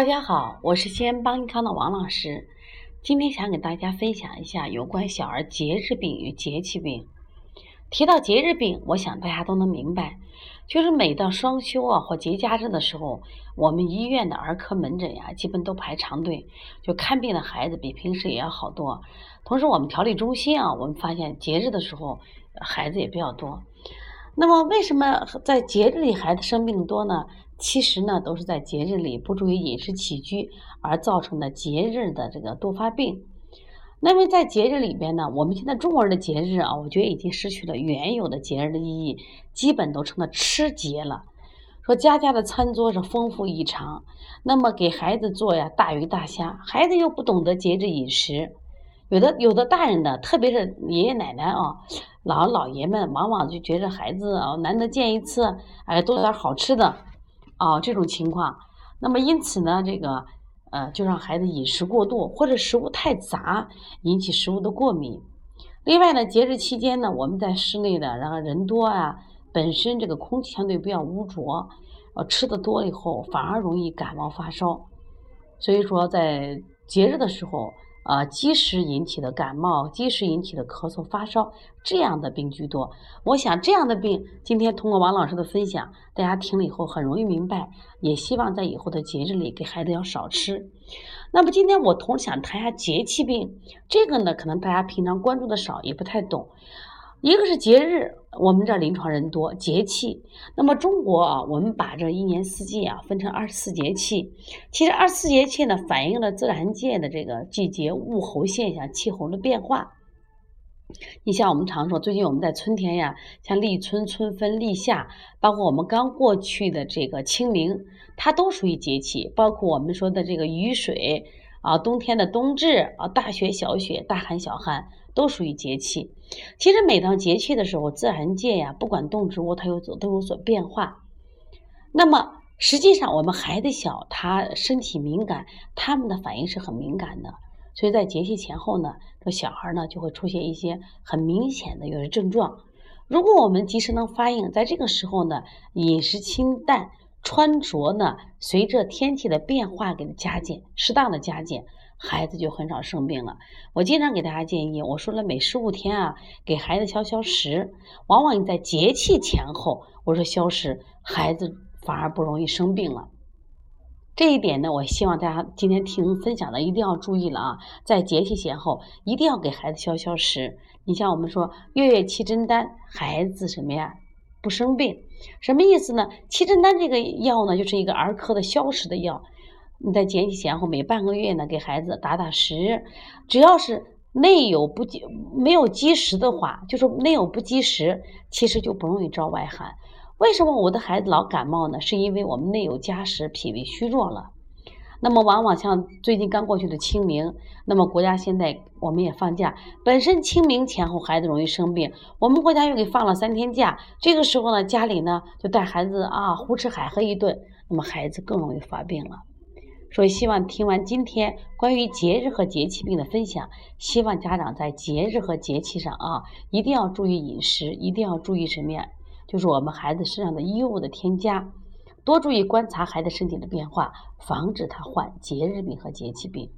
大家好，我是西安邦尼康的王老师。今天想给大家分享一下有关小儿节日病与节气病。提到节日病，我想大家都能明白，就是每到双休啊或节假日的时候，我们医院的儿科门诊呀，基本都排长队，就看病的孩子比平时也要好多。同时，我们调理中心啊，我们发现节日的时候孩子也比较多。那么，为什么在节日里孩子生病多呢？其实呢，都是在节日里不注意饮食起居而造成的节日的这个多发病。那么在节日里边呢，我们现在中国人的节日啊，我觉得已经失去了原有的节日的意义，基本都成了吃节了。说家家的餐桌是丰富异常，那么给孩子做呀大鱼大虾，孩子又不懂得节制饮食。有的有的大人的，特别是爷爷奶奶啊，老老爷们，往往就觉得孩子啊难得见一次，哎，多点好吃的，哦，这种情况，那么因此呢，这个呃，就让孩子饮食过度或者食物太杂，引起食物的过敏。另外呢，节日期间呢，我们在室内的，然后人多啊，本身这个空气相对比较污浊，呃，吃的多了以后反而容易感冒发烧，所以说在节日的时候。啊，积食引起的感冒，积食引起的咳嗽、发烧，这样的病居多。我想这样的病，今天通过王老师的分享，大家听了以后很容易明白。也希望在以后的节日里给孩子要少吃。那么今天我同时想谈一下节气病，这个呢，可能大家平常关注的少，也不太懂。一个是节日，我们这临床人多，节气。那么中国啊，我们把这一年四季啊分成二十四节气。其实二十四节气呢，反映了自然界的这个季节物候现象、气候的变化。你像我们常说，最近我们在春天呀，像立春、春分、立夏，包括我们刚过去的这个清明，它都属于节气。包括我们说的这个雨水啊，冬天的冬至啊，大雪、小雪、大寒、小寒。都属于节气。其实每到节气的时候，自然界呀，不管动植物，它有所都有所变化。那么实际上，我们孩子小，他身体敏感，他们的反应是很敏感的。所以在节气前后呢，这小孩呢就会出现一些很明显的有些症状。如果我们及时能发应，在这个时候呢，饮食清淡，穿着呢随着天气的变化给它加减，适当的加减。孩子就很少生病了。我经常给大家建议，我说了每十五天啊，给孩子消消食。往往你在节气前后，我说消食，孩子反而不容易生病了。这一点呢，我希望大家今天听分享的一定要注意了啊，在节气前后一定要给孩子消消食。你像我们说月月气真丹，孩子什么呀不生病？什么意思呢？气针丹这个药呢，就是一个儿科的消食的药。你在节气前后每半个月呢，给孩子打打食，只要是内有不积没有积食的话，就说内有不积食，其实就不容易招外寒。为什么我的孩子老感冒呢？是因为我们内有加食，脾胃虚弱了。那么往往像最近刚过去的清明，那么国家现在我们也放假，本身清明前后孩子容易生病，我们国家又给放了三天假，这个时候呢，家里呢就带孩子啊胡吃海喝一顿，那么孩子更容易发病了。所以，希望听完今天关于节日和节气病的分享，希望家长在节日和节气上啊，一定要注意饮食，一定要注意什么呀？就是我们孩子身上的衣物的添加，多注意观察孩子身体的变化，防止他患节日病和节气病。